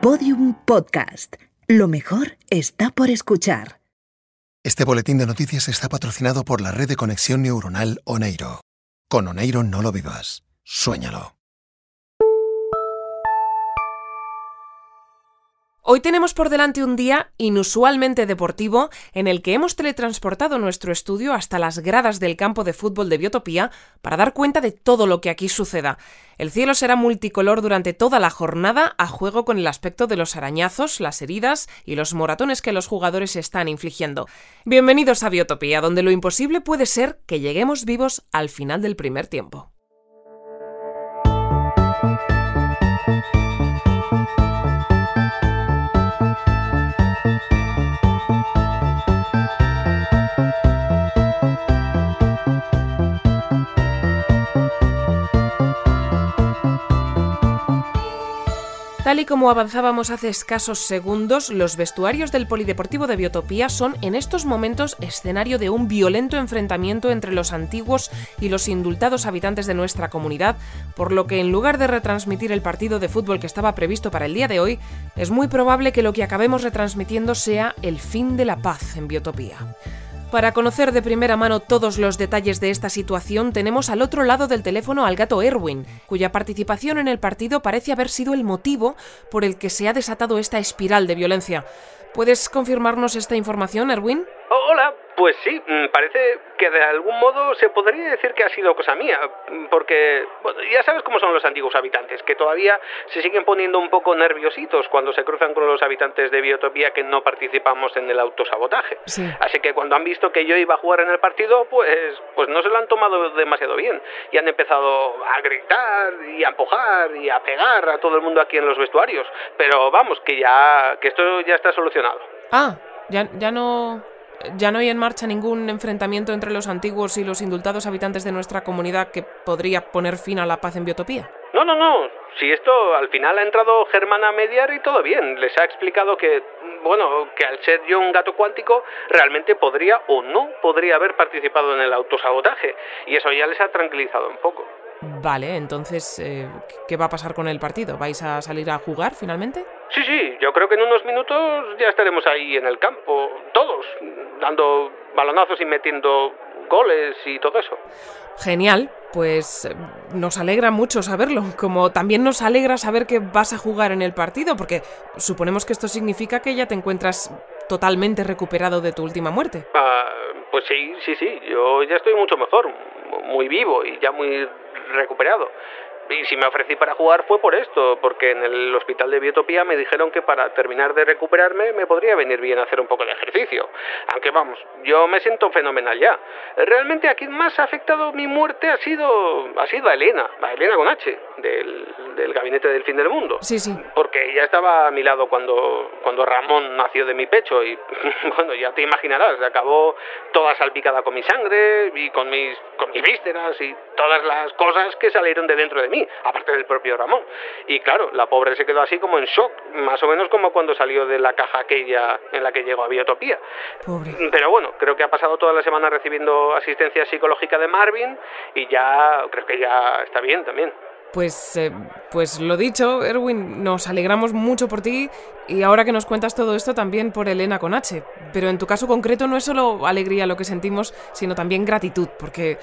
Podium Podcast. Lo mejor está por escuchar. Este boletín de noticias está patrocinado por la red de conexión neuronal Oneiro. Con Oneiro no lo vivas, suéñalo. Hoy tenemos por delante un día inusualmente deportivo en el que hemos teletransportado nuestro estudio hasta las gradas del campo de fútbol de Biotopía para dar cuenta de todo lo que aquí suceda. El cielo será multicolor durante toda la jornada a juego con el aspecto de los arañazos, las heridas y los moratones que los jugadores están infligiendo. Bienvenidos a Biotopía, donde lo imposible puede ser que lleguemos vivos al final del primer tiempo. Tal y como avanzábamos hace escasos segundos, los vestuarios del Polideportivo de Biotopía son en estos momentos escenario de un violento enfrentamiento entre los antiguos y los indultados habitantes de nuestra comunidad, por lo que en lugar de retransmitir el partido de fútbol que estaba previsto para el día de hoy, es muy probable que lo que acabemos retransmitiendo sea el fin de la paz en Biotopía. Para conocer de primera mano todos los detalles de esta situación, tenemos al otro lado del teléfono al gato Erwin, cuya participación en el partido parece haber sido el motivo por el que se ha desatado esta espiral de violencia. ¿Puedes confirmarnos esta información, Erwin? Hola, pues sí, mm, parece que de algún modo se podría decir que ha sido cosa mía, mm, porque bueno, ya sabes cómo son los antiguos habitantes, que todavía se siguen poniendo un poco nerviositos cuando se cruzan con los habitantes de Biotopía que no participamos en el autosabotaje. Así que cuando han visto que yo iba a jugar en el partido, pues, pues no se lo han tomado demasiado bien y han empezado a gritar y a empujar y a pegar a todo el mundo aquí en los vestuarios. Pero vamos, que ya que esto ya está solucionado. Ah, ya, ya no ya no hay en marcha ningún enfrentamiento entre los antiguos y los indultados habitantes de nuestra comunidad que podría poner fin a la paz en Biotopía. No, no, no. Si esto al final ha entrado Germán a mediar y todo bien. Les ha explicado que, bueno, que al ser yo un gato cuántico, realmente podría o no podría haber participado en el autosabotaje. Y eso ya les ha tranquilizado un poco. Vale, entonces, eh, ¿qué va a pasar con el partido? ¿Vais a salir a jugar finalmente? Sí, sí, yo creo que en unos minutos ya estaremos ahí en el campo, todos, dando balonazos y metiendo goles y todo eso. Genial, pues eh, nos alegra mucho saberlo, como también nos alegra saber que vas a jugar en el partido, porque suponemos que esto significa que ya te encuentras totalmente recuperado de tu última muerte. Ah, pues sí, sí, sí, yo ya estoy mucho mejor, muy vivo y ya muy recuperado. Y si me ofrecí para jugar fue por esto, porque en el hospital de Biotopía me dijeron que para terminar de recuperarme me podría venir bien hacer un poco de ejercicio. Aunque vamos, yo me siento fenomenal ya. Realmente a quien más ha afectado mi muerte ha sido, ha sido a Elena, a Elena con H, del, del gabinete del fin del mundo. Sí, sí. Porque ella estaba a mi lado cuando, cuando Ramón nació de mi pecho y bueno, ya te imaginarás, acabó toda salpicada con mi sangre y con mis, con mis vísceras y todas las cosas que salieron de dentro de mí aparte del propio Ramón. Y claro, la pobre se quedó así como en shock, más o menos como cuando salió de la caja aquella en la que llegó a Biotopía. Pero bueno, creo que ha pasado toda la semana recibiendo asistencia psicológica de Marvin y ya creo que ya está bien también. Pues, eh, pues lo dicho, Erwin, nos alegramos mucho por ti y ahora que nos cuentas todo esto también por Elena con H. Pero en tu caso concreto no es solo alegría lo que sentimos, sino también gratitud, porque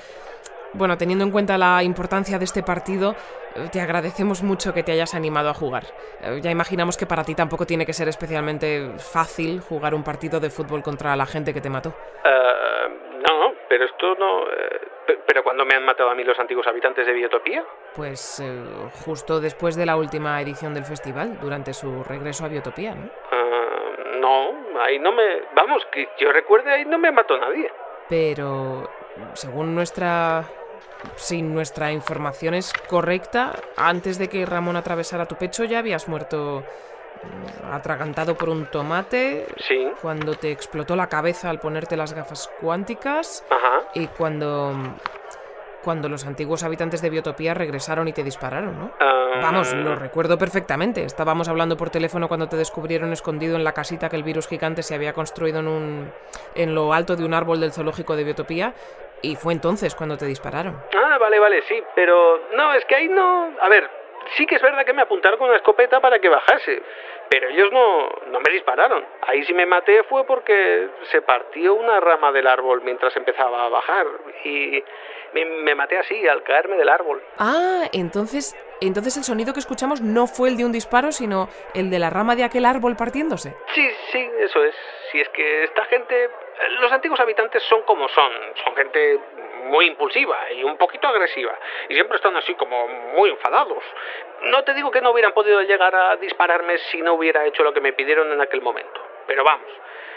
bueno, teniendo en cuenta la importancia de este partido, eh, te agradecemos mucho que te hayas animado a jugar. Eh, ya imaginamos que para ti tampoco tiene que ser especialmente fácil jugar un partido de fútbol contra la gente que te mató. Uh, no, pero esto no... ¿Pero cuándo me han matado a mí los antiguos habitantes de Biotopía? Pues justo después de la última edición del festival, durante su regreso a Biotopía, ¿no? Uh, no, ahí no me... Vamos, que yo recuerde, ahí no me mató nadie. Pero, según nuestra si nuestra información es correcta, antes de que Ramón atravesara tu pecho ya habías muerto mm, atragantado por un tomate. Sí. Cuando te explotó la cabeza al ponerte las gafas cuánticas. Ajá. Y cuando cuando los antiguos habitantes de Biotopía regresaron y te dispararon, ¿no? Ah. Vamos, lo recuerdo perfectamente. Estábamos hablando por teléfono cuando te descubrieron escondido en la casita que el virus gigante se había construido en un en lo alto de un árbol del zoológico de Biotopía y fue entonces cuando te dispararon. Ah, vale, vale, sí, pero no, es que ahí no, a ver, sí que es verdad que me apuntaron con una escopeta para que bajase. Pero ellos no, no me dispararon. Ahí sí me maté fue porque se partió una rama del árbol mientras empezaba a bajar. Y me, me maté así, al caerme del árbol. Ah, entonces, entonces el sonido que escuchamos no fue el de un disparo, sino el de la rama de aquel árbol partiéndose. Sí, sí, eso es. Si es que esta gente, los antiguos habitantes son como son, son gente muy impulsiva y un poquito agresiva, y siempre están así como muy enfadados. No te digo que no hubieran podido llegar a dispararme si no hubiera hecho lo que me pidieron en aquel momento, pero vamos,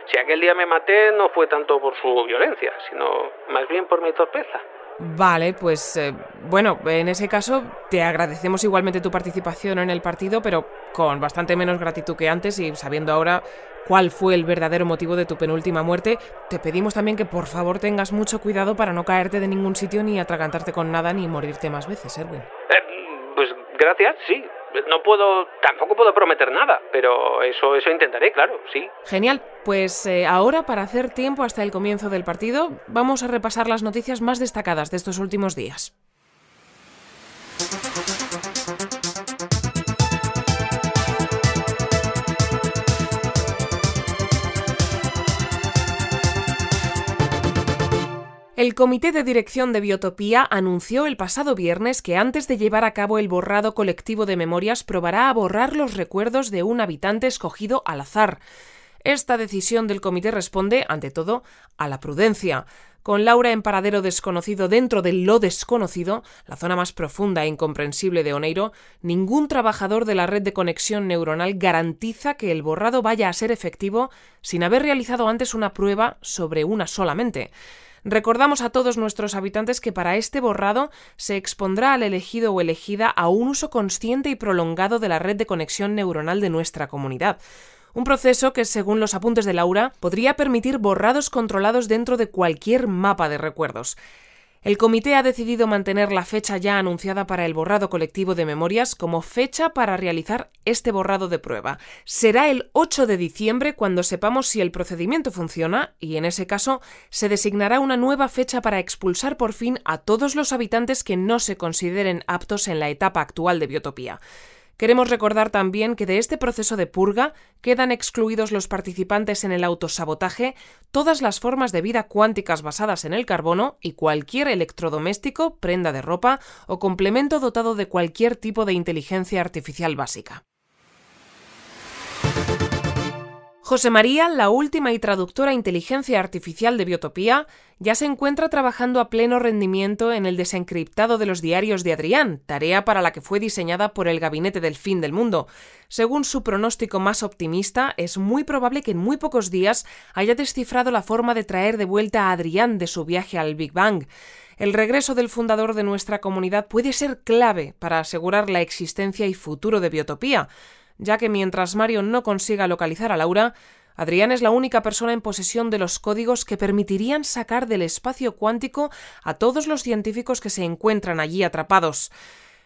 si aquel día me maté no fue tanto por su violencia, sino más bien por mi torpeza. Vale, pues eh, bueno, en ese caso te agradecemos igualmente tu participación en el partido, pero con bastante menos gratitud que antes y sabiendo ahora cuál fue el verdadero motivo de tu penúltima muerte, te pedimos también que por favor tengas mucho cuidado para no caerte de ningún sitio ni atragantarte con nada ni morirte más veces, Erwin. Eh, pues gracias, sí. No puedo, tampoco puedo prometer nada, pero eso, eso intentaré, claro, sí. Genial, pues eh, ahora para hacer tiempo hasta el comienzo del partido, vamos a repasar las noticias más destacadas de estos últimos días. El Comité de Dirección de Biotopía anunció el pasado viernes que antes de llevar a cabo el borrado colectivo de memorias probará a borrar los recuerdos de un habitante escogido al azar. Esta decisión del comité responde, ante todo, a la prudencia. Con Laura en paradero desconocido dentro de lo desconocido, la zona más profunda e incomprensible de Oneiro, ningún trabajador de la red de conexión neuronal garantiza que el borrado vaya a ser efectivo sin haber realizado antes una prueba sobre una solamente. Recordamos a todos nuestros habitantes que para este borrado se expondrá al elegido o elegida a un uso consciente y prolongado de la red de conexión neuronal de nuestra comunidad. Un proceso que, según los apuntes de Laura, podría permitir borrados controlados dentro de cualquier mapa de recuerdos. El comité ha decidido mantener la fecha ya anunciada para el borrado colectivo de memorias como fecha para realizar este borrado de prueba. Será el 8 de diciembre cuando sepamos si el procedimiento funciona y en ese caso se designará una nueva fecha para expulsar por fin a todos los habitantes que no se consideren aptos en la etapa actual de biotopía. Queremos recordar también que de este proceso de purga quedan excluidos los participantes en el autosabotaje, todas las formas de vida cuánticas basadas en el carbono y cualquier electrodoméstico, prenda de ropa o complemento dotado de cualquier tipo de inteligencia artificial básica. José María, la última y traductora inteligencia artificial de Biotopía, ya se encuentra trabajando a pleno rendimiento en el desencriptado de los diarios de Adrián, tarea para la que fue diseñada por el Gabinete del Fin del Mundo. Según su pronóstico más optimista, es muy probable que en muy pocos días haya descifrado la forma de traer de vuelta a Adrián de su viaje al Big Bang. El regreso del fundador de nuestra comunidad puede ser clave para asegurar la existencia y futuro de Biotopía ya que mientras Mario no consiga localizar a Laura, Adrián es la única persona en posesión de los códigos que permitirían sacar del espacio cuántico a todos los científicos que se encuentran allí atrapados.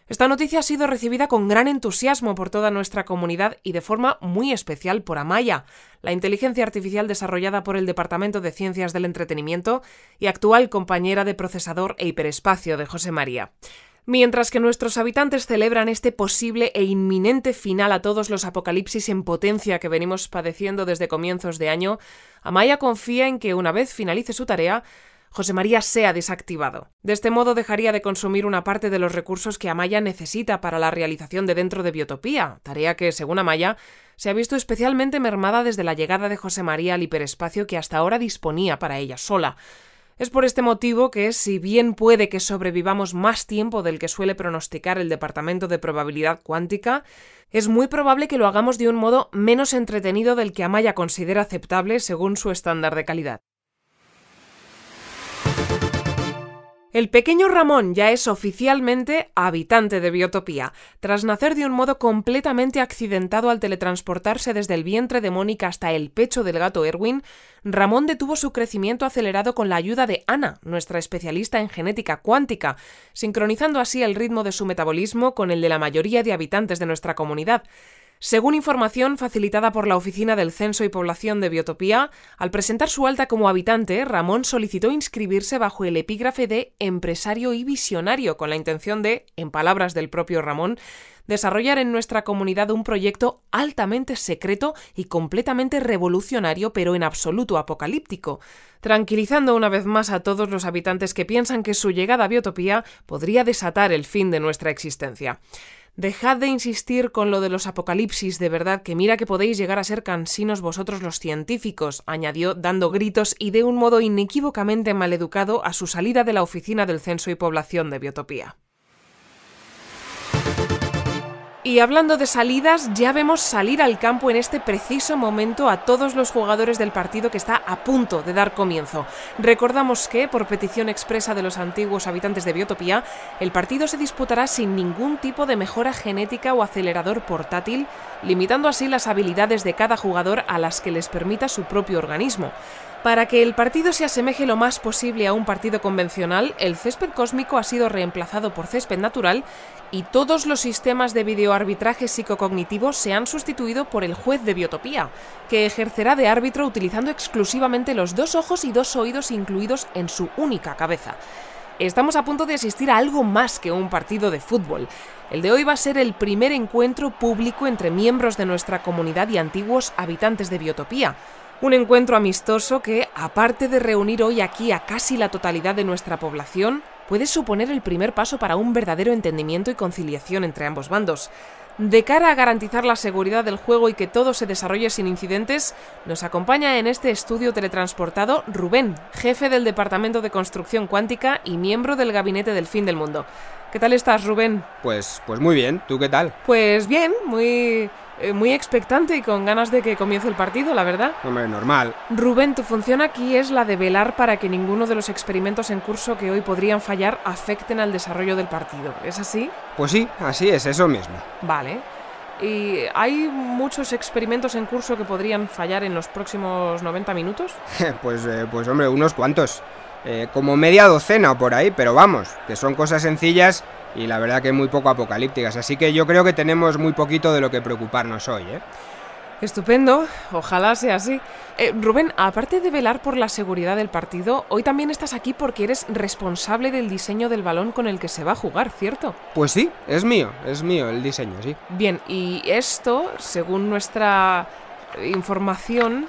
Esta noticia ha sido recibida con gran entusiasmo por toda nuestra comunidad y de forma muy especial por Amaya, la inteligencia artificial desarrollada por el Departamento de Ciencias del Entretenimiento y actual compañera de procesador e hiperespacio de José María. Mientras que nuestros habitantes celebran este posible e inminente final a todos los apocalipsis en potencia que venimos padeciendo desde comienzos de año, Amaya confía en que una vez finalice su tarea, José María sea desactivado. De este modo dejaría de consumir una parte de los recursos que Amaya necesita para la realización de dentro de Biotopía, tarea que, según Amaya, se ha visto especialmente mermada desde la llegada de José María al hiperespacio que hasta ahora disponía para ella sola. Es por este motivo que, si bien puede que sobrevivamos más tiempo del que suele pronosticar el Departamento de Probabilidad Cuántica, es muy probable que lo hagamos de un modo menos entretenido del que Amaya considera aceptable según su estándar de calidad. El pequeño Ramón ya es oficialmente habitante de Biotopía, tras nacer de un modo completamente accidentado al teletransportarse desde el vientre de Mónica hasta el pecho del gato Erwin. Ramón detuvo su crecimiento acelerado con la ayuda de Ana, nuestra especialista en genética cuántica, sincronizando así el ritmo de su metabolismo con el de la mayoría de habitantes de nuestra comunidad. Según información facilitada por la Oficina del Censo y Población de Biotopía, al presentar su alta como habitante, Ramón solicitó inscribirse bajo el epígrafe de empresario y visionario con la intención de, en palabras del propio Ramón, desarrollar en nuestra comunidad un proyecto altamente secreto y completamente revolucionario, pero en absoluto apocalíptico, tranquilizando una vez más a todos los habitantes que piensan que su llegada a Biotopía podría desatar el fin de nuestra existencia. Dejad de insistir con lo de los apocalipsis, de verdad, que mira que podéis llegar a ser cansinos vosotros los científicos, añadió, dando gritos y de un modo inequívocamente maleducado a su salida de la oficina del Censo y Población de Biotopía. Y hablando de salidas, ya vemos salir al campo en este preciso momento a todos los jugadores del partido que está a punto de dar comienzo. Recordamos que, por petición expresa de los antiguos habitantes de Biotopía, el partido se disputará sin ningún tipo de mejora genética o acelerador portátil, limitando así las habilidades de cada jugador a las que les permita su propio organismo. Para que el partido se asemeje lo más posible a un partido convencional, el césped cósmico ha sido reemplazado por césped natural y todos los sistemas de videoarbitraje psicocognitivo se han sustituido por el juez de biotopía, que ejercerá de árbitro utilizando exclusivamente los dos ojos y dos oídos incluidos en su única cabeza. Estamos a punto de asistir a algo más que un partido de fútbol. El de hoy va a ser el primer encuentro público entre miembros de nuestra comunidad y antiguos habitantes de Biotopía un encuentro amistoso que, aparte de reunir hoy aquí a casi la totalidad de nuestra población, puede suponer el primer paso para un verdadero entendimiento y conciliación entre ambos bandos. De cara a garantizar la seguridad del juego y que todo se desarrolle sin incidentes, nos acompaña en este estudio teletransportado Rubén, jefe del Departamento de Construcción Cuántica y miembro del Gabinete del Fin del Mundo. ¿Qué tal estás, Rubén? Pues, pues muy bien, ¿tú qué tal? Pues bien, muy eh, muy expectante y con ganas de que comience el partido, la verdad. Hombre, normal. Rubén, tu función aquí es la de velar para que ninguno de los experimentos en curso que hoy podrían fallar afecten al desarrollo del partido. ¿Es así? Pues sí, así es, eso mismo. Vale. ¿Y hay muchos experimentos en curso que podrían fallar en los próximos 90 minutos? pues, eh, pues hombre, unos cuantos. Eh, como media docena o por ahí, pero vamos, que son cosas sencillas y la verdad que muy poco apocalípticas. Así que yo creo que tenemos muy poquito de lo que preocuparnos hoy. ¿eh? Estupendo, ojalá sea así. Eh, Rubén, aparte de velar por la seguridad del partido, hoy también estás aquí porque eres responsable del diseño del balón con el que se va a jugar, ¿cierto? Pues sí, es mío, es mío el diseño, sí. Bien, y esto, según nuestra información,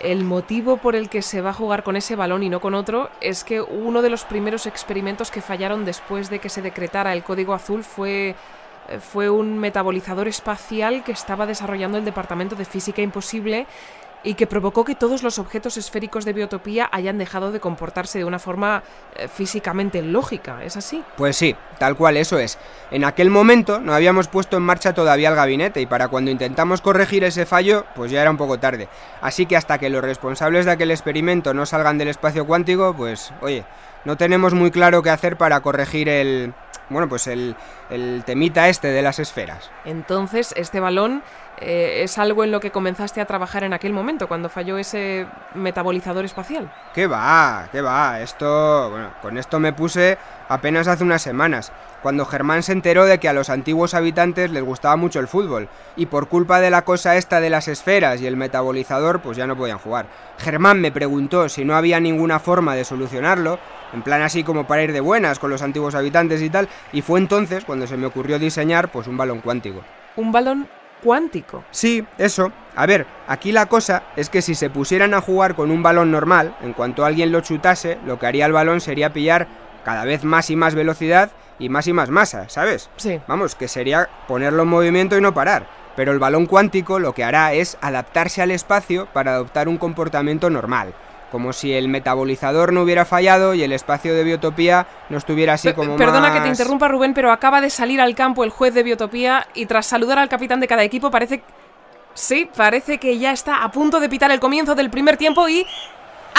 el motivo por el que se va a jugar con ese balón y no con otro es que uno de los primeros experimentos que fallaron después de que se decretara el código azul fue eh, fue un metabolizador espacial que estaba desarrollando el Departamento de Física Imposible y que provocó que todos los objetos esféricos de biotopía hayan dejado de comportarse de una forma eh, físicamente lógica, ¿es así? Pues sí, tal cual eso es. En aquel momento no habíamos puesto en marcha todavía el gabinete y para cuando intentamos corregir ese fallo, pues ya era un poco tarde. Así que hasta que los responsables de aquel experimento no salgan del espacio cuántico, pues oye, no tenemos muy claro qué hacer para corregir el... Bueno, pues el, el temita este de las esferas. Entonces, este balón eh, es algo en lo que comenzaste a trabajar en aquel momento, cuando falló ese metabolizador espacial. ¿Qué va? ¿Qué va? Esto, bueno, con esto me puse apenas hace unas semanas, cuando Germán se enteró de que a los antiguos habitantes les gustaba mucho el fútbol, y por culpa de la cosa esta de las esferas y el metabolizador, pues ya no podían jugar. Germán me preguntó si no había ninguna forma de solucionarlo, en plan así como para ir de buenas con los antiguos habitantes y tal, y fue entonces cuando se me ocurrió diseñar pues un balón cuántico. Un balón cuántico. Sí, eso. A ver, aquí la cosa es que si se pusieran a jugar con un balón normal, en cuanto alguien lo chutase, lo que haría el balón sería pillar cada vez más y más velocidad y más y más masa, ¿sabes? Sí. Vamos, que sería ponerlo en movimiento y no parar. Pero el balón cuántico lo que hará es adaptarse al espacio para adoptar un comportamiento normal como si el metabolizador no hubiera fallado y el espacio de biotopía no estuviera así como Perdona que te interrumpa Rubén, pero acaba de salir al campo el juez de biotopía y tras saludar al capitán de cada equipo parece... Sí, parece que ya está a punto de pitar el comienzo del primer tiempo y...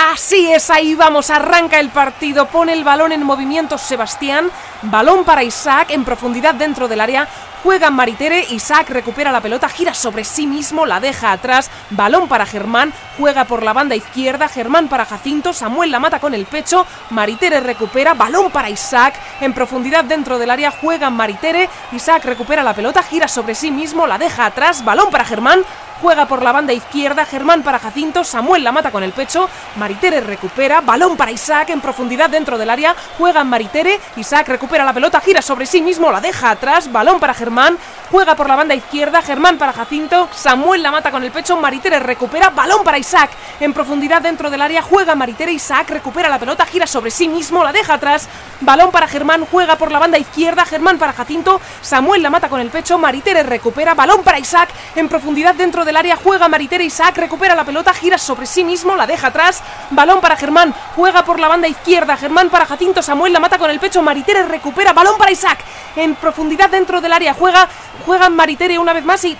Así es, ahí vamos, arranca el partido, pone el balón en movimiento Sebastián, balón para Isaac en profundidad dentro del área, juega Maritere, Isaac recupera la pelota, gira sobre sí mismo, la deja atrás, balón para Germán, juega por la banda izquierda, Germán para Jacinto, Samuel la mata con el pecho, Maritere recupera, balón para Isaac, en profundidad dentro del área. Juega Maritere, Isaac recupera la pelota, gira sobre sí mismo, la deja atrás, balón para Germán, juega por la banda izquierda, Germán para Jacinto, Samuel la mata con el pecho, Maritere recupera, balón para Isaac en profundidad dentro del área, juega Maritere, Isaac recupera la pelota, gira sobre sí mismo, la deja atrás, balón para Germán, juega por la banda izquierda, Germán para Jacinto, Samuel la mata con el pecho, Maritere recupera, balón para Isaac en profundidad dentro del área, juega Maritere, Isaac recupera la pelota, gira sobre sí mismo, la deja atrás, balón para Germán, juega por la banda izquierda, Germán para Jacinto, Samuel la mata con el pecho, Maritere recupera, balón para Isaac en profundidad dentro del área, juega Maritere, Isaac recupera la pelota, gira sobre sí mismo, la deja atrás, balón para Germán, juega por la banda izquierda, Germán para Jacinto, Samuel la mata con el pecho, Maritere recupera, balón para Isaac en profundidad dentro del área, juega, juega Maritere una vez más y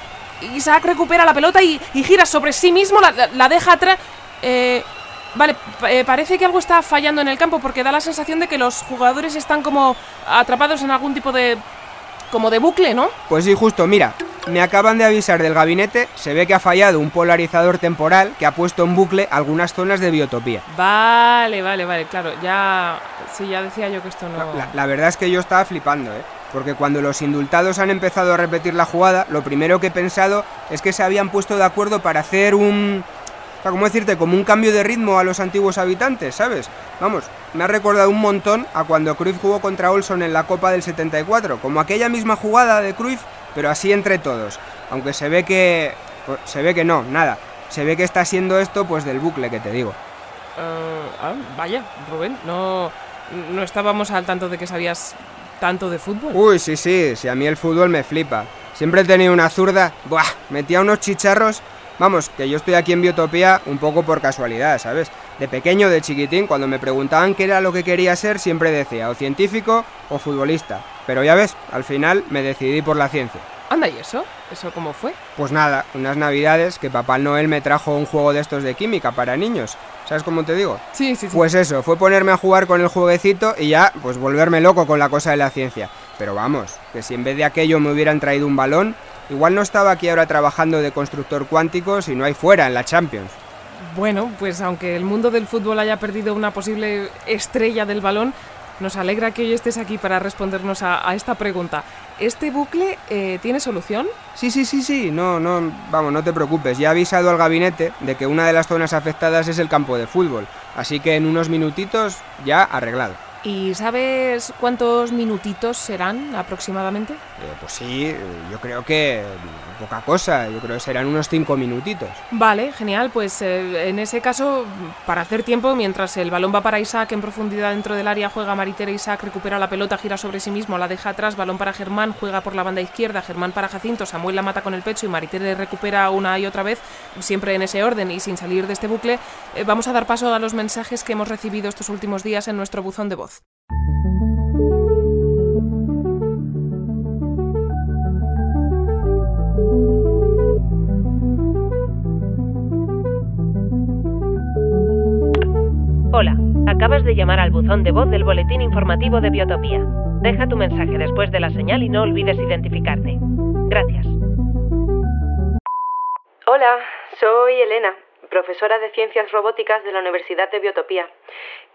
Isaac recupera la pelota y, gira sobre sí mismo, la, deja atrás. Eh, vale, eh, parece que algo está fallando en el campo porque da la sensación de que los jugadores están como atrapados en algún tipo de. como de bucle, ¿no? Pues sí, justo, mira, me acaban de avisar del gabinete, se ve que ha fallado un polarizador temporal que ha puesto en bucle algunas zonas de biotopía. Vale, vale, vale, claro, ya. Sí, ya decía yo que esto no. La, la verdad es que yo estaba flipando, ¿eh? Porque cuando los indultados han empezado a repetir la jugada, lo primero que he pensado es que se habían puesto de acuerdo para hacer un... O sea, ¿cómo decirte? Como un cambio de ritmo a los antiguos habitantes, ¿sabes? Vamos, me ha recordado un montón a cuando Cruyff jugó contra Olson en la Copa del 74, como aquella misma jugada de Cruyff, pero así entre todos. Aunque se ve que... pues, se ve que no, nada. Se ve que está siendo esto pues del bucle que te digo. Eh, ah, vaya, Rubén, no. No estábamos al tanto de que sabías tanto de fútbol. Uy, sí, sí, si a mí el fútbol me flipa. Siempre he tenido una zurda, buah, metía unos chicharros. Vamos, que yo estoy aquí en Biotopía un poco por casualidad, ¿sabes? De pequeño, de chiquitín, cuando me preguntaban qué era lo que quería ser, siempre decía o científico o futbolista. Pero ya ves, al final me decidí por la ciencia. Anda, ¿y eso? ¿Eso cómo fue? Pues nada, unas navidades que Papá Noel me trajo un juego de estos de química para niños. ¿Sabes cómo te digo? Sí, sí, sí. Pues eso, fue ponerme a jugar con el jueguecito y ya, pues volverme loco con la cosa de la ciencia. Pero vamos, que si en vez de aquello me hubieran traído un balón, igual no estaba aquí ahora trabajando de constructor cuántico si no hay fuera en la Champions. Bueno, pues aunque el mundo del fútbol haya perdido una posible estrella del balón, nos alegra que hoy estés aquí para respondernos a, esta pregunta. ¿Este bucle eh, tiene solución? Sí, sí, sí, sí, no, no, vamos, no te preocupes, ya he avisado al gabinete de que una de las zonas afectadas es el campo de fútbol, así que en unos minutitos ya arreglado. ¿Y sabes cuántos minutitos serán aproximadamente? Eh, pues sí, eh, yo creo que mm, poca cosa, yo creo que serán unos cinco minutitos. Vale, genial. Pues eh, en ese caso, para hacer tiempo, mientras el balón va para Isaac en profundidad dentro del área, juega Maritere, Isaac recupera la pelota, gira sobre sí mismo, la deja atrás, balón para Germán, juega por la banda izquierda, Germán para Jacinto, Samuel la mata con el pecho y Maritere recupera una y otra vez, siempre en ese orden y sin salir de este bucle. Eh, vamos a dar paso a los mensajes que hemos recibido estos últimos días en nuestro buzón de voz. Hola, acabas de llamar al buzón de voz del boletín informativo de Biotopía. Deja tu mensaje después de la señal y no olvides identificarte. Gracias. Hola, soy Elena, profesora de Ciencias Robóticas de la Universidad de Biotopía.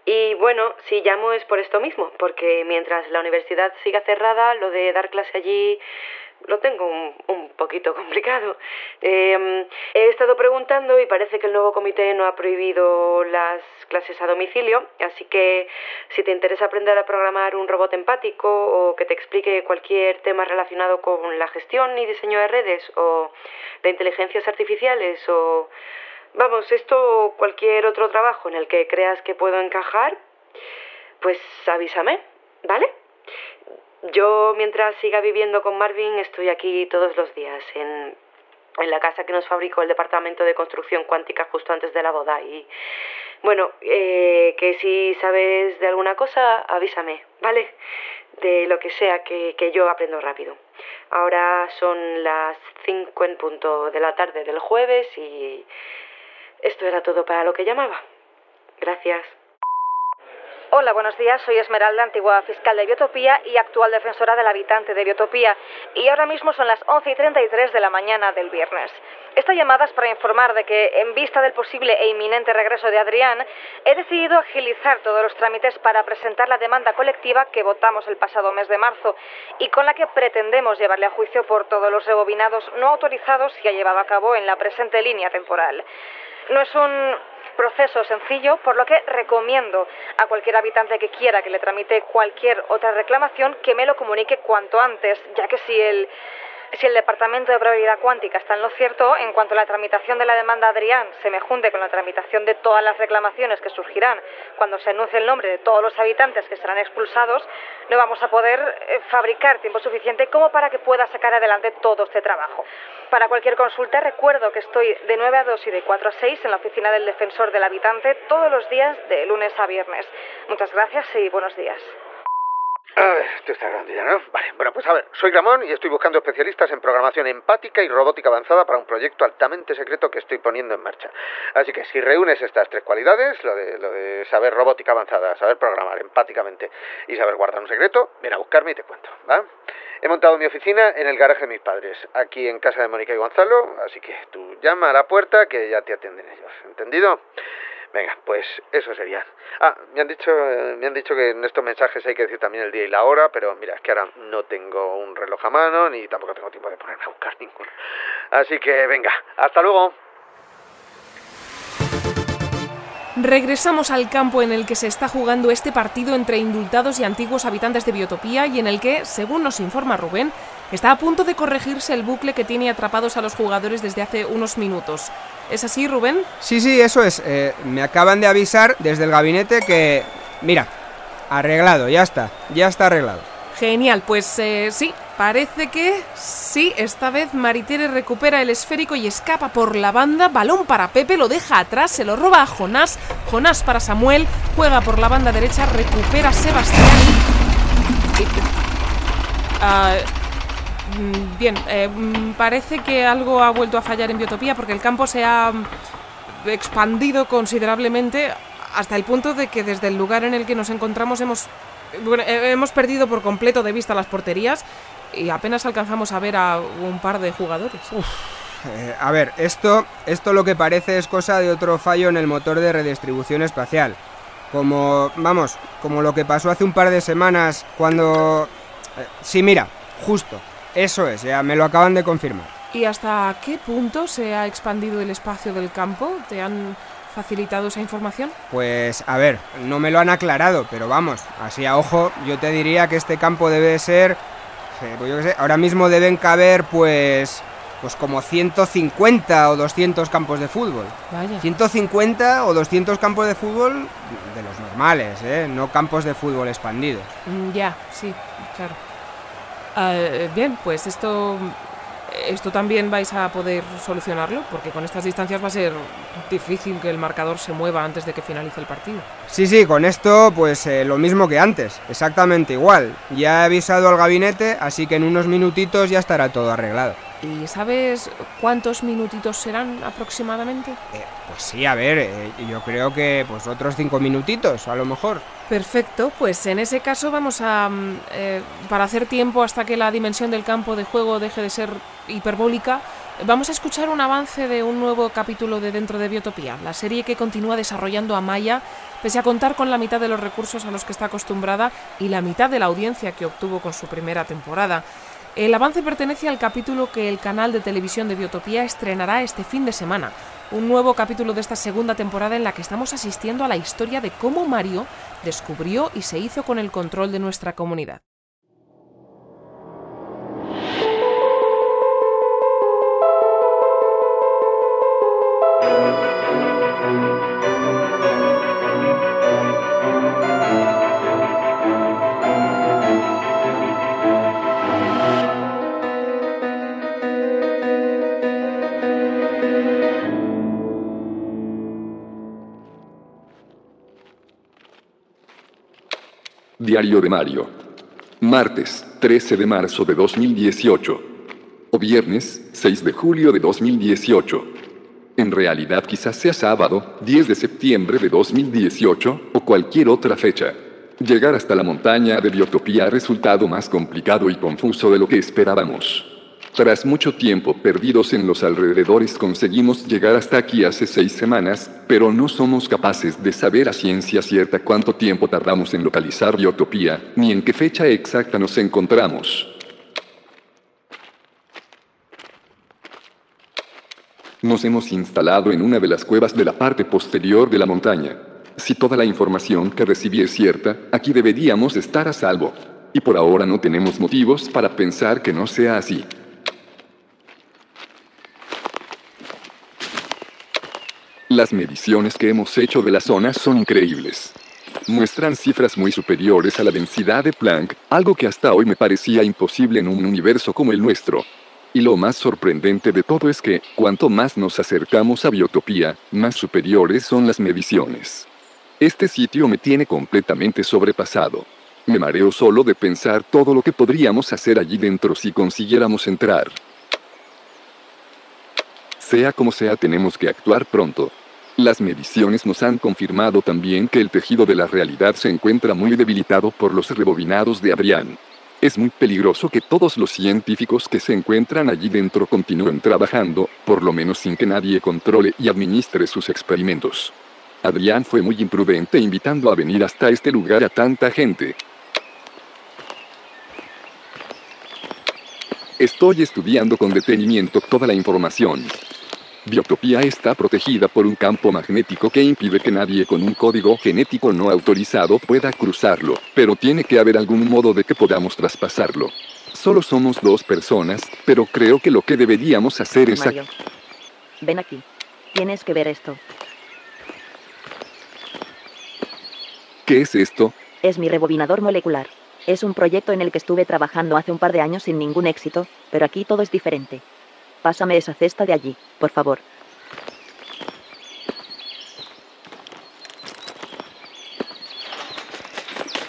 Y bueno, si llamo es por esto mismo, porque mientras la universidad siga cerrada, lo de dar clase allí lo tengo un, un poquito complicado. Eh, he estado preguntando y parece que el nuevo comité no ha prohibido las clases a domicilio, así que si te interesa aprender a programar un robot empático o que te explique cualquier tema relacionado con la gestión y diseño de redes o de inteligencias artificiales o vamos, esto o cualquier otro trabajo en el que creas que puedo encajar, pues avísame, ¿vale? Yo, mientras siga viviendo con Marvin, estoy aquí todos los días, en, en la casa que nos fabricó el departamento de construcción cuántica justo antes de la boda. Y bueno, eh, que si sabes de alguna cosa, avísame, ¿vale? De lo que sea, que, que yo aprendo rápido. Ahora son las 5 en punto de la tarde del jueves y esto era todo para lo que llamaba. Gracias. Hola, buenos días. Soy Esmeralda, antigua fiscal de Biotopía y actual defensora del habitante de Biotopía. Y ahora mismo son las 11 y 33 de la mañana del viernes. Esta llamada es para informar de que, en vista del posible e inminente regreso de Adrián, he decidido agilizar todos los trámites para presentar la demanda colectiva que votamos el pasado mes de marzo y con la que pretendemos llevarle a juicio por todos los rebobinados no autorizados que ha llevado a cabo en la presente línea temporal. No es un proceso sencillo, por lo que recomiendo a cualquier habitante que quiera que le tramite cualquier otra reclamación que me lo comunique cuanto antes, ya que si el si el Departamento de Probabilidad Cuántica está en lo cierto, en cuanto a la tramitación de la demanda Adrián se me junte con la tramitación de todas las reclamaciones que surgirán cuando se anuncie el nombre de todos los habitantes que serán expulsados, no vamos a poder eh, fabricar tiempo suficiente como para que pueda sacar adelante todo este trabajo. Para cualquier consulta, recuerdo que estoy de 9 a 2 y de 4 a 6 en la oficina del defensor del habitante todos los días de lunes a viernes. Muchas gracias y buenos días. A ver, esto está grande ¿no? Vale, bueno, pues a ver, soy Ramón y estoy buscando especialistas en programación empática y robótica avanzada para un proyecto altamente secreto que estoy poniendo en marcha. Así que si reúnes estas tres cualidades, lo de, lo de saber robótica avanzada, saber programar empáticamente y saber guardar un secreto, ven a buscarme y te cuento, ¿va? He montado mi oficina en el garaje de mis padres, aquí en casa de Mónica y Gonzalo, así que tú llama a la puerta que ya te atienden ellos, ¿entendido? Venga, pues eso sería. Ah, me han dicho, eh, me han dicho que en estos mensajes hay que decir también el día y la hora, pero mira, es que ahora no tengo un reloj a mano ni tampoco tengo tiempo de ponerme a buscar ninguno. Así que venga, hasta luego. Regresamos al campo en el que se está jugando este partido entre indultados y antiguos habitantes de Biotopía y en el que, según nos informa Rubén, está a punto de corregirse el bucle que tiene atrapados a los jugadores desde hace unos minutos. ¿Es así, Rubén? Sí, sí, eso es. Eh, me acaban de avisar desde el gabinete que... Mira, arreglado, ya está, ya está arreglado. Genial, pues eh, sí, parece que sí, esta vez Maritere recupera el esférico y escapa por la banda, balón para Pepe, lo deja atrás, se lo roba a Jonás, Jonás para Samuel, juega por la banda derecha, recupera a Sebastián. Ah, bien, eh, mm, parece que algo ha vuelto a fallar en Biotopía porque el campo se ha mm, expandido considerablemente hasta el punto de que desde el lugar en el que nos encontramos hemos eh, hemos perdido por completo de vista las porterías y apenas alcanzamos a ver a un par de jugadores. Eh, a ver, esto, esto lo que parece es cosa de otro fallo en el motor de redistribución espacial. Como, vamos, como lo que pasó hace un par de semanas cuando... sí, mira, justo, eso es, ya me lo acaban de confirmar. ¿Y hasta qué punto se ha expandido el espacio del campo? ¿Te han facilitado esa información? Pues a ver, no me lo han aclarado, pero vamos, así a ojo, yo te diría que este campo debe ser, eh, pues yo qué sé, ahora mismo deben caber pues, pues como 150 o 200 campos de fútbol. Vaya. 150 o 200 campos de fútbol de los normales, ¿eh? no campos de fútbol expandidos. Mm, Ya, sí, claro. Ah, eh, bien, pues esto esto también vais a poder solucionarlo, porque con estas distancias va a ser difícil que el marcador se mueva antes de que finalice el partido. Sí, sí, con esto pues eh, lo mismo que antes, exactamente igual. Ya he avisado al gabinete, así que en unos minutitos ya estará todo arreglado. ¿Y sabes cuántos minutitos serán aproximadamente? Eh, pues sí, a ver, eh, yo creo que pues otros cinco minutitos, a lo mejor. Perfecto, pues en ese caso vamos a... mm, eh, para hacer tiempo hasta que la dimensión del campo de juego deje de ser hiperbólica, vamos a escuchar un avance de un nuevo capítulo de Dentro de Biotopía, la serie que continúa desarrollando a Maya, pese a contar con la mitad de los recursos a los que está acostumbrada y la mitad de la audiencia que obtuvo con su primera temporada. El avance pertenece al capítulo que el canal de televisión de Biotopía estrenará este fin de semana. Un nuevo capítulo de esta segunda temporada en la que estamos asistiendo a la historia de cómo Mario descubrió y se hizo con el control de nuestra comunidad. Diario de Mario. Martes 13 de marzo de 2018. O viernes 6 de julio de 2018. En realidad quizás sea sábado, 10 de septiembre de 2018, o cualquier otra fecha. Llegar hasta la montaña de Biotopía ha resultado más complicado y confuso de lo que esperábamos. Tras mucho tiempo perdidos en los alrededores conseguimos llegar hasta aquí hace seis semanas, pero no somos capaces de saber a ciencia cierta cuánto tiempo tardamos en localizar Biotopía, ni en qué fecha exacta nos encontramos. Nos hemos instalado en una de las cuevas de la parte posterior de la montaña. Si toda la información que recibí es cierta, aquí deberíamos estar a salvo. Y por ahora no tenemos motivos para pensar que no sea así. Las mediciones que hemos hecho de la zona son increíbles. Muestran cifras muy superiores a la densidad de Planck, algo que hasta hoy me parecía imposible en un universo como el nuestro. Y lo más sorprendente de todo es que, cuanto más nos acercamos a Biotopía, más superiores son las mediciones. Este sitio me tiene completamente sobrepasado. Me mareo solo de pensar todo lo que podríamos hacer allí dentro si consiguiéramos entrar. Sea como sea, tenemos que actuar pronto. Las mediciones nos han confirmado también que el tejido de la realidad se encuentra muy debilitado por los rebobinados de Adrián. Es muy peligroso que todos los científicos que se encuentran allí dentro continúen trabajando, por lo menos sin que nadie controle y administre sus experimentos. Adrián fue muy imprudente invitando a venir hasta este lugar a tanta gente. Estoy estudiando con detenimiento toda la información. Biotopía está protegida por un campo magnético que impide que nadie con un código genético no autorizado pueda cruzarlo, pero tiene que haber algún modo de que podamos traspasarlo. Solo somos dos personas, pero creo que lo que deberíamos hacer es... Mario. Ven aquí. Tienes que ver esto. ¿Qué es esto? Es mi rebobinador molecular. Es un proyecto en el que estuve trabajando hace un par de años sin ningún éxito, pero aquí todo es diferente. Pásame esa cesta de allí, por favor.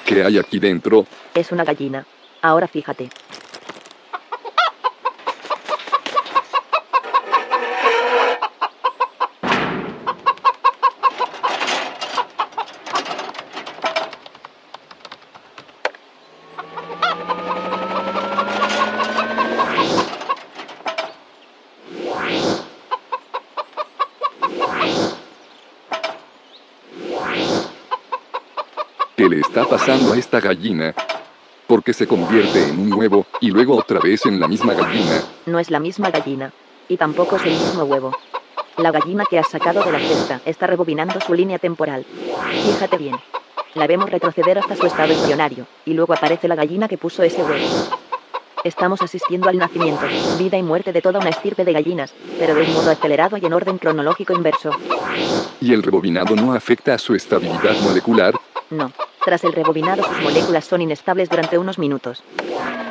¿Qué hay aquí dentro? Es una gallina. Ahora fíjate. ¿Qué le está pasando a esta gallina? Porque se convierte en un huevo, y luego otra vez en la misma gallina. No es la misma gallina. Y tampoco es el mismo huevo. La gallina que has sacado de la cesta está rebobinando su línea temporal. Fíjate bien. La vemos retroceder hasta su estado embrionario, y luego aparece la gallina que puso ese huevo. Estamos asistiendo al nacimiento, vida y muerte de toda una estirpe de gallinas, pero de un modo acelerado y en orden cronológico inverso. ¿Y el rebobinado no afecta a su estabilidad molecular? No. Tras el rebobinado sus moléculas son inestables durante unos minutos.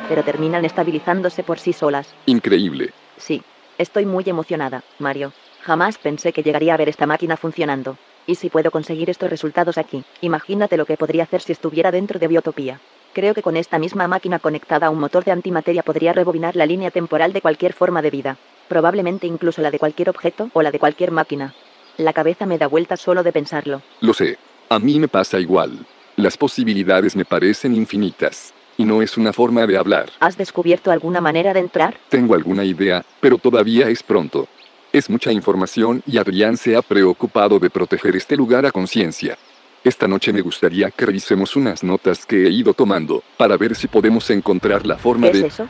Pero terminan estabilizándose por sí solas. Increíble. Sí. Estoy muy emocionada, Mario. Jamás pensé que llegaría a ver esta máquina funcionando. Y si puedo conseguir estos resultados aquí, imagínate lo que podría hacer si estuviera dentro de Biotopía. Creo que con esta misma máquina conectada a un motor de antimateria podría rebobinar la línea temporal de cualquier forma de vida. Probablemente incluso la de cualquier objeto o la de cualquier máquina. La cabeza me da vueltas solo de pensarlo. Lo sé. A mí me pasa igual. Las posibilidades me parecen infinitas. Y no es una forma de hablar. ¿Has descubierto alguna manera de entrar? Tengo alguna idea, pero todavía es pronto. Es mucha información y Adrián se ha preocupado de proteger este lugar a conciencia. Esta noche me gustaría que revisemos unas notas que he ido tomando, para ver si podemos encontrar la forma ¿Qué de... es eso?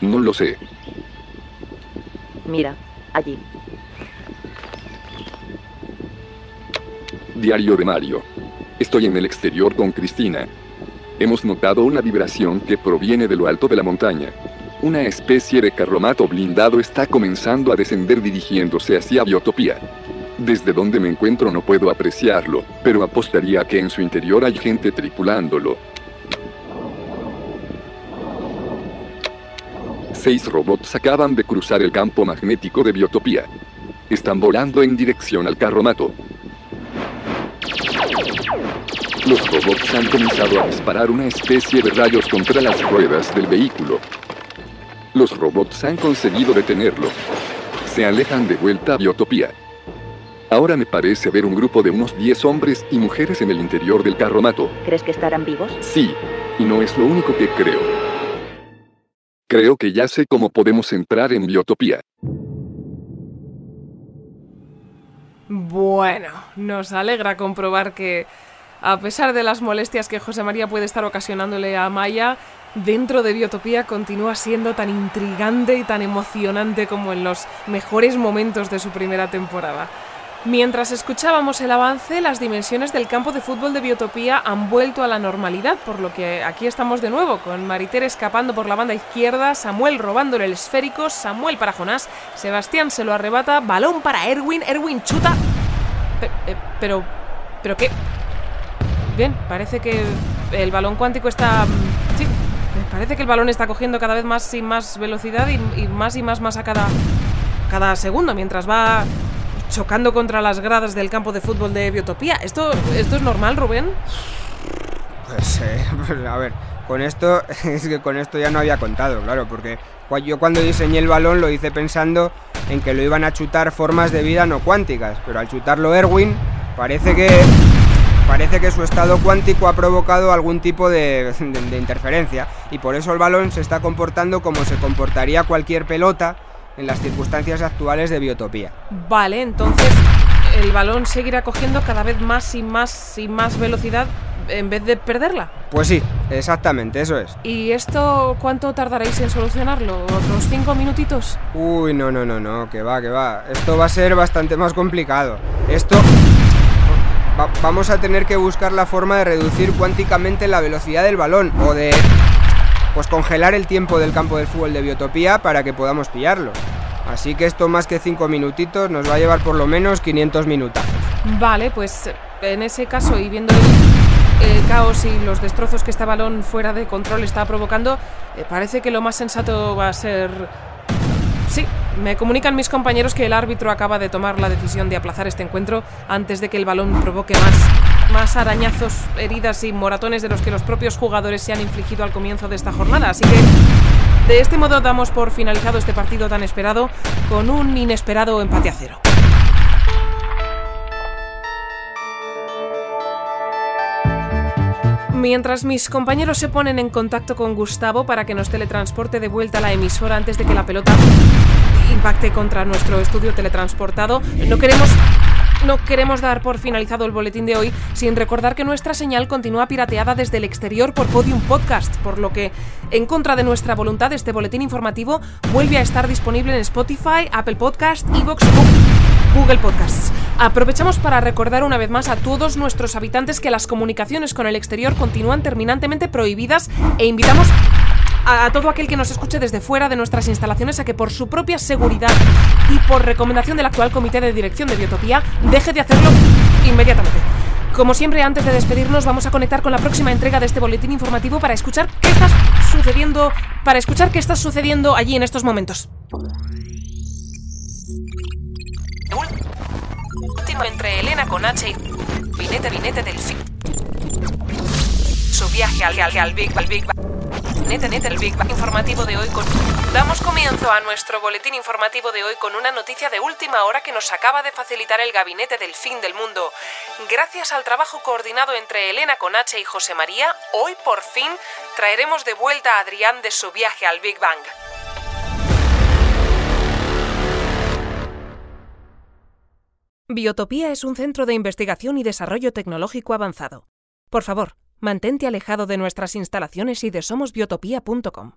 No lo sé. Mira, allí. Diario de Mario. Estoy en el exterior con Cristina. Hemos notado una vibración que proviene de lo alto de la montaña. Una especie de carromato blindado está comenzando a descender dirigiéndose hacia Biotopía. Desde donde me encuentro no puedo apreciarlo, pero apostaría que en su interior hay gente tripulándolo. Seis robots acaban de cruzar el campo magnético de Biotopía. Están volando en dirección al carromato. Los robots han comenzado a disparar una especie de rayos contra las ruedas del vehículo. Los robots han conseguido detenerlo. se alejan de vuelta a Biotopía. Ahora me parece ver un grupo de unos 10 hombres y mujeres en el interior del carromato. ¿Crees que estarán vivos? Sí, y no es lo único que creo. Creo que ya sé cómo podemos entrar en Biotopía. Bueno, nos alegra comprobar que, a pesar de las molestias que José María puede estar ocasionándole a Maya, dentro de Biotopía continúa siendo tan intrigante y tan emocionante como en los mejores momentos de su primera temporada. Mientras escuchábamos el avance, las dimensiones del campo de fútbol de Biotopía han vuelto a la normalidad, por lo que aquí estamos de nuevo, con Mariter escapando por la banda izquierda, Samuel robándole el esférico, Samuel para Jonás, Sebastián se lo arrebata, balón para Erwin, Erwin chuta... Eh, pero... ¿Pero qué? Bien, parece que el balón cuántico está... Mm, sí, parece que el balón está cogiendo cada vez más y más velocidad y, y más y más masa cada, cada segundo, mientras va chocando contra las gradas del campo de fútbol de Biotopía. ¿Esto, esto es normal, Rubén? Pues, eh, pues, a ver, con esto, es que con esto ya no había contado, claro, porque yo cuando diseñé el balón lo hice pensando en que lo iban a chutar formas de vida no cuánticas, pero al chutarlo Erwin parece que parece que su estado cuántico ha provocado algún tipo de, de interferencia y por eso el balón se está comportando como se comportaría cualquier pelota en las circunstancias actuales de biotopía. Vale, entonces el balón seguirá cogiendo cada vez más y más y más velocidad en vez de perderla. Pues sí, exactamente, eso es. ¿Y esto cuánto tardaréis en solucionarlo? ¿Otros cinco minutitos? Uy, no, no, no, no, que va, que va. Esto va a ser bastante más complicado. Esto... vamos a tener que buscar la forma de reducir cuánticamente la velocidad del balón o de pues congelar el tiempo del campo del fútbol de Biotopía para que podamos pillarlo. Así que esto más que 5 minutitos nos va a llevar por lo menos 500 minutos. Vale, pues en ese caso y viendo el, caos y los destrozos que este balón fuera de control está provocando, eh, parece que lo más sensato va a ser... Sí, me comunican mis compañeros que el árbitro acaba de tomar la decisión de aplazar este encuentro antes de que el balón provoque más más arañazos, heridas y moratones de los que los propios jugadores se han infligido al comienzo de esta jornada. Así que de este modo damos por finalizado este partido tan esperado con un inesperado empate a cero. Mientras mis compañeros se ponen en contacto con Gustavo para que nos teletransporte de vuelta a la emisora antes de que la pelota impacte contra nuestro estudio teletransportado, no queremos no queremos dar por finalizado el boletín de hoy sin recordar que nuestra señal continúa pirateada desde el exterior por Podium Podcast, por lo que, en contra de nuestra voluntad, este boletín informativo vuelve a estar disponible en Spotify, Apple Podcast, Evox Google Podcasts. Aprovechamos para recordar una vez más a todos nuestros habitantes que las comunicaciones con el exterior continúan terminantemente prohibidas e invitamos a, todo aquel que nos escuche desde fuera de nuestras instalaciones a que por su propia seguridad y por recomendación del actual comité de dirección de Biotopía deje de hacerlo inmediatamente. Como siempre, antes de despedirnos, vamos a conectar con la próxima entrega de este boletín informativo para escuchar qué está sucediendo, para escuchar qué está sucediendo allí en estos momentos. Último entre Elena con H y Vinete Vinete del fin. Su viaje al, al, al Big, al Big El. Damos comienzo a nuestro boletín informativo de hoy con una noticia de última hora que nos acaba de facilitar el gabinete del fin del mundo. Gracias al trabajo coordinado entre Elena Conache y José María, hoy por fin traeremos de vuelta a Adrián de su viaje al Big Bang. Biotopía es un centro de investigación y desarrollo tecnológico avanzado. Por favor, Mantente alejado de nuestras instalaciones y de somosbiotopía.com.